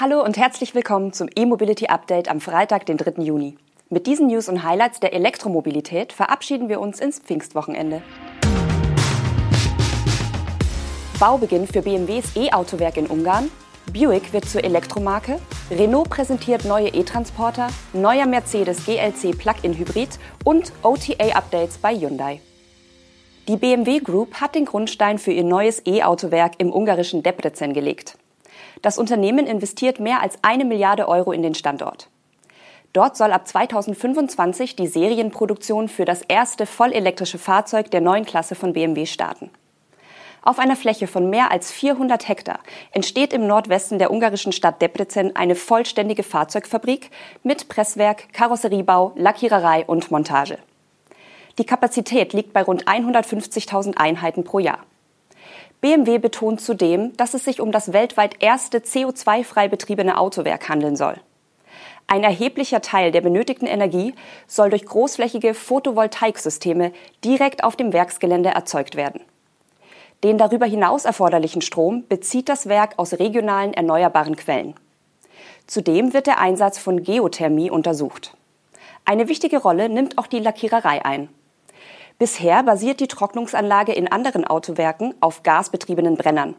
Hallo und herzlich willkommen zum E-Mobility Update am Freitag, den 3. Juni. Mit diesen News und Highlights der Elektromobilität verabschieden wir uns ins Pfingstwochenende. Baubeginn für BMWs E-Autowerk in Ungarn. Buick wird zur Elektromarke. Renault präsentiert neue E-Transporter. Neuer Mercedes GLC Plug-in Hybrid und OTA-Updates bei Hyundai. Die BMW Group hat den Grundstein für ihr neues E-Autowerk im ungarischen Debrecen gelegt. Das Unternehmen investiert mehr als eine Milliarde Euro in den Standort. Dort soll ab 2025 die Serienproduktion für das erste vollelektrische Fahrzeug der neuen Klasse von BMW starten. Auf einer Fläche von mehr als 400 Hektar entsteht im Nordwesten der ungarischen Stadt Debrecen eine vollständige Fahrzeugfabrik mit Presswerk, Karosseriebau, Lackiererei und Montage. Die Kapazität liegt bei rund 150.000 Einheiten pro Jahr. BMW betont zudem, dass es sich um das weltweit erste CO2-frei betriebene Autowerk handeln soll. Ein erheblicher Teil der benötigten Energie soll durch großflächige Photovoltaiksysteme direkt auf dem Werksgelände erzeugt werden. Den darüber hinaus erforderlichen Strom bezieht das Werk aus regionalen erneuerbaren Quellen. Zudem wird der Einsatz von Geothermie untersucht. Eine wichtige Rolle nimmt auch die Lackiererei ein. Bisher basiert die Trocknungsanlage in anderen Autowerken auf gasbetriebenen Brennern.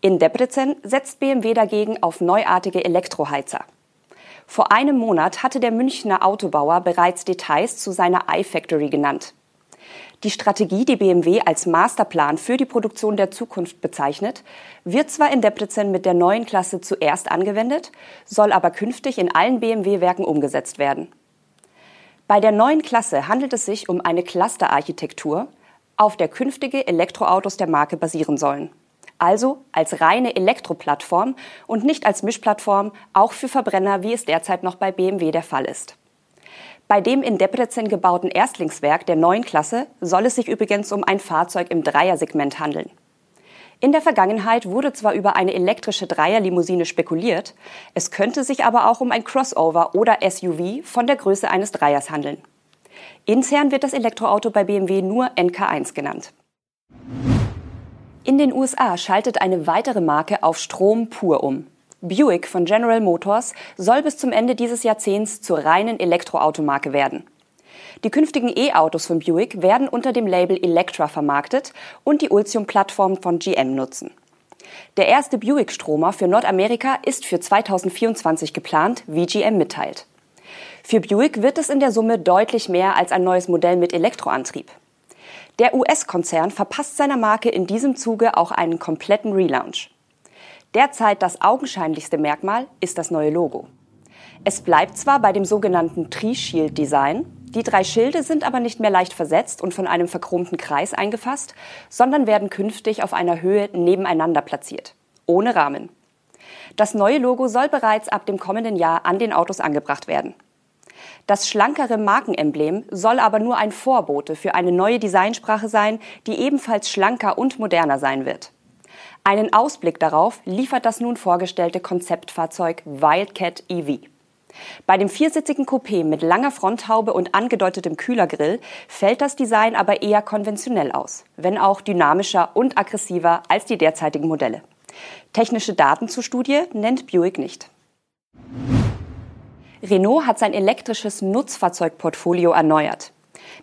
In Debrecen setzt BMW dagegen auf neuartige Elektroheizer. Vor einem Monat hatte der Münchner Autobauer bereits Details zu seiner iFactory genannt. Die Strategie, die BMW als Masterplan für die Produktion der Zukunft bezeichnet, wird zwar in Debrecen mit der neuen Klasse zuerst angewendet, soll aber künftig in allen BMW-Werken umgesetzt werden. Bei der neuen Klasse handelt es sich um eine Clusterarchitektur, auf der künftige Elektroautos der Marke basieren sollen. Also als reine Elektroplattform und nicht als Mischplattform, auch für Verbrenner, wie es derzeit noch bei BMW der Fall ist. Bei dem in Debrecen gebauten Erstlingswerk der neuen Klasse soll es sich übrigens um ein Fahrzeug im Dreiersegment handeln. In der Vergangenheit wurde zwar über eine elektrische Dreierlimousine spekuliert, es könnte sich aber auch um ein Crossover oder SUV von der Größe eines Dreiers handeln. Intern wird das Elektroauto bei BMW nur NK1 genannt. In den USA schaltet eine weitere Marke auf Strom pur um. Buick von General Motors soll bis zum Ende dieses Jahrzehnts zur reinen Elektroautomarke werden. Die künftigen E-Autos von Buick werden unter dem Label Electra vermarktet und die Ultium-Plattform von GM nutzen. Der erste Buick-Stromer für Nordamerika ist für 2024 geplant, wie GM mitteilt. Für Buick wird es in der Summe deutlich mehr als ein neues Modell mit Elektroantrieb. Der US-Konzern verpasst seiner Marke in diesem Zuge auch einen kompletten Relaunch. Derzeit das augenscheinlichste Merkmal ist das neue Logo. Es bleibt zwar bei dem sogenannten Tree-Shield-Design, die drei Schilde sind aber nicht mehr leicht versetzt und von einem verchromten Kreis eingefasst, sondern werden künftig auf einer Höhe nebeneinander platziert, ohne Rahmen. Das neue Logo soll bereits ab dem kommenden Jahr an den Autos angebracht werden. Das schlankere Markenemblem soll aber nur ein Vorbote für eine neue Designsprache sein, die ebenfalls schlanker und moderner sein wird. Einen Ausblick darauf liefert das nun vorgestellte Konzeptfahrzeug Wildcat EV. Bei dem viersitzigen Coupé mit langer Fronthaube und angedeutetem Kühlergrill fällt das Design aber eher konventionell aus, wenn auch dynamischer und aggressiver als die derzeitigen Modelle. Technische Daten zur Studie nennt Buick nicht. Renault hat sein elektrisches Nutzfahrzeugportfolio erneuert.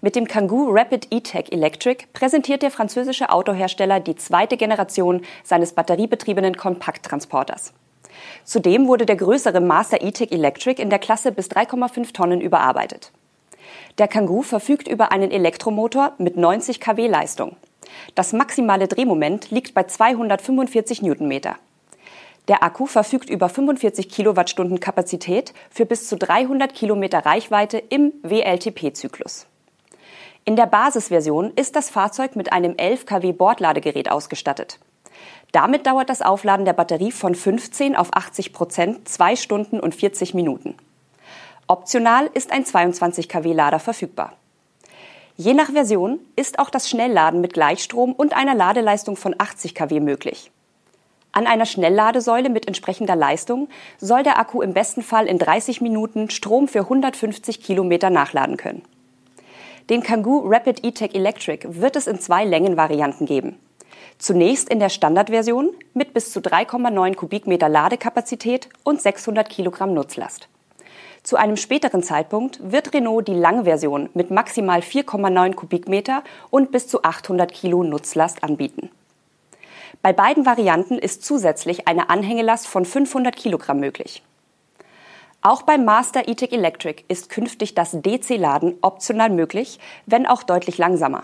Mit dem Kangoo Rapid E-Tech Electric präsentiert der französische Autohersteller die zweite Generation seines batteriebetriebenen Kompakttransporters. Zudem wurde der größere Master E-Tech Electric in der Klasse bis 3,5 Tonnen überarbeitet. Der Kangoo verfügt über einen Elektromotor mit 90 kW Leistung. Das maximale Drehmoment liegt bei 245 Newtonmeter. Der Akku verfügt über 45 Kilowattstunden Kapazität für bis zu 300 Kilometer Reichweite im WLTP-Zyklus. In der Basisversion ist das Fahrzeug mit einem 11 kW Bordladegerät ausgestattet. Damit dauert das Aufladen der Batterie von 15 auf 80 Prozent zwei Stunden und 40 Minuten. Optional ist ein 22 kW Lader verfügbar. Je nach Version ist auch das Schnellladen mit Gleichstrom und einer Ladeleistung von 80 kW möglich. An einer Schnellladesäule mit entsprechender Leistung soll der Akku im besten Fall in 30 Minuten Strom für 150 Kilometer nachladen können. Den Kangoo Rapid E-Tech Electric wird es in zwei Längenvarianten geben. Zunächst in der Standardversion mit bis zu 3,9 Kubikmeter Ladekapazität und 600 Kilogramm Nutzlast. Zu einem späteren Zeitpunkt wird Renault die lange Version mit maximal 4,9 Kubikmeter und bis zu 800 Kilo Nutzlast anbieten. Bei beiden Varianten ist zusätzlich eine Anhängelast von 500 Kilogramm möglich. Auch beim Master E-Tech Electric ist künftig das DC-Laden optional möglich, wenn auch deutlich langsamer.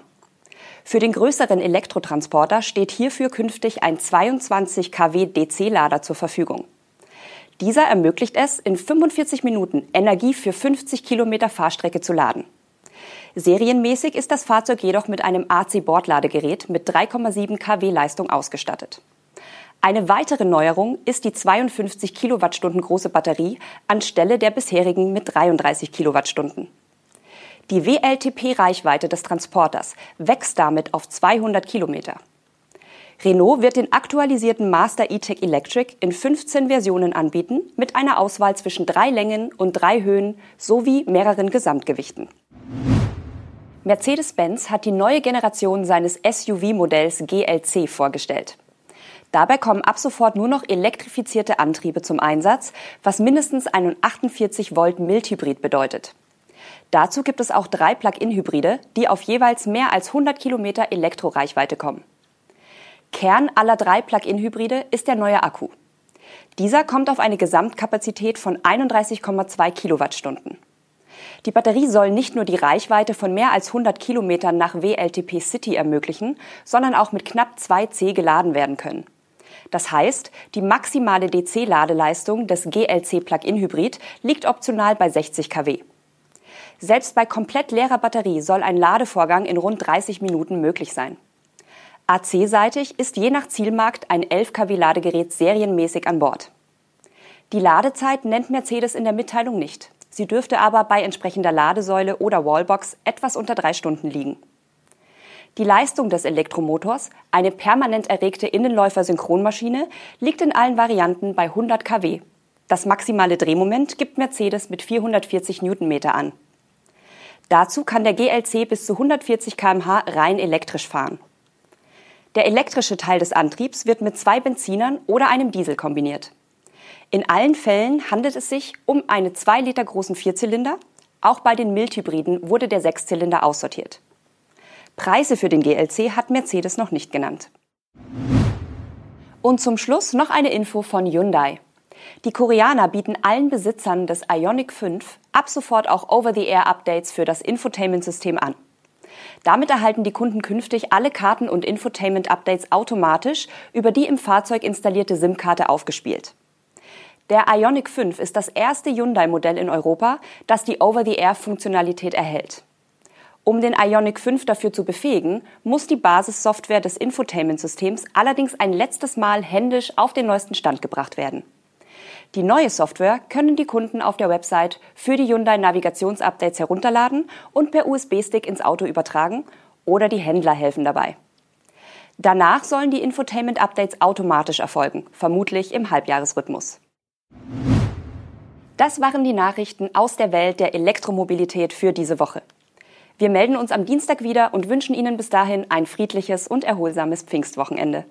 Für den größeren Elektrotransporter steht hierfür künftig ein 22 kW DC-Lader zur Verfügung. Dieser ermöglicht es, in 45 Minuten Energie für 50 Kilometer Fahrstrecke zu laden. Serienmäßig ist das Fahrzeug jedoch mit einem AC-Bordladegerät mit 3,7 kW Leistung ausgestattet. Eine weitere Neuerung ist die 52 Kilowattstunden große Batterie anstelle der bisherigen mit 33 Kilowattstunden. Die WLTP-Reichweite des Transporters wächst damit auf 200 Kilometer. Renault wird den aktualisierten Master E-Tech Electric in 15 Versionen anbieten, mit einer Auswahl zwischen drei Längen und drei Höhen sowie mehreren Gesamtgewichten. Mercedes-Benz hat die neue Generation seines SUV-Modells GLC vorgestellt. Dabei kommen ab sofort nur noch elektrifizierte Antriebe zum Einsatz, was mindestens einen 48 Volt Mildhybrid bedeutet. Dazu gibt es auch drei Plug-in-Hybride, die auf jeweils mehr als 100 Kilometer Elektroreichweite kommen. Kern aller drei Plug-in-Hybride ist der neue Akku. Dieser kommt auf eine Gesamtkapazität von 31,2 Kilowattstunden. Die Batterie soll nicht nur die Reichweite von mehr als 100 Kilometern nach WLTP City ermöglichen, sondern auch mit knapp 2C geladen werden können. Das heißt, die maximale DC-Ladeleistung des GLC Plug-in Hybrid liegt optional bei 60 kW. Selbst bei komplett leerer Batterie soll ein Ladevorgang in rund 30 Minuten möglich sein. AC-seitig ist je nach Zielmarkt ein 11 kW Ladegerät serienmäßig an Bord. Die Ladezeit nennt Mercedes in der Mitteilung nicht. Sie dürfte aber bei entsprechender Ladesäule oder Wallbox etwas unter drei Stunden liegen. Die Leistung des Elektromotors, eine permanent erregte Innenläufer-Synchronmaschine, liegt in allen Varianten bei 100 kW. Das maximale Drehmoment gibt Mercedes mit 440 Newtonmeter an. Dazu kann der GLC bis zu 140 km/h rein elektrisch fahren. Der elektrische Teil des Antriebs wird mit zwei Benzinern oder einem Diesel kombiniert. In allen Fällen handelt es sich um einen 2 Liter großen Vierzylinder. Auch bei den Mildhybriden wurde der Sechszylinder aussortiert. Preise für den GLC hat Mercedes noch nicht genannt. Und zum Schluss noch eine Info von Hyundai. Die Koreaner bieten allen Besitzern des Ioniq 5 ab sofort auch Over-the-Air-Updates für das Infotainment-System an. Damit erhalten die Kunden künftig alle Karten- und Infotainment-Updates automatisch über die im Fahrzeug installierte SIM-Karte aufgespielt. Der Ioniq 5 ist das erste Hyundai-Modell in Europa, das die Over-the-Air-Funktionalität erhält. Um den Ioniq 5 dafür zu befähigen, muss die Basissoftware des Infotainment-Systems allerdings ein letztes Mal händisch auf den neuesten Stand gebracht werden. Die neue Software können die Kunden auf der Website für die Hyundai Navigationsupdates herunterladen und per USB-Stick ins Auto übertragen oder die Händler helfen dabei. Danach sollen die Infotainment-Updates automatisch erfolgen, vermutlich im Halbjahresrhythmus. Das waren die Nachrichten aus der Welt der Elektromobilität für diese Woche. Wir melden uns am Dienstag wieder und wünschen Ihnen bis dahin ein friedliches und erholsames Pfingstwochenende.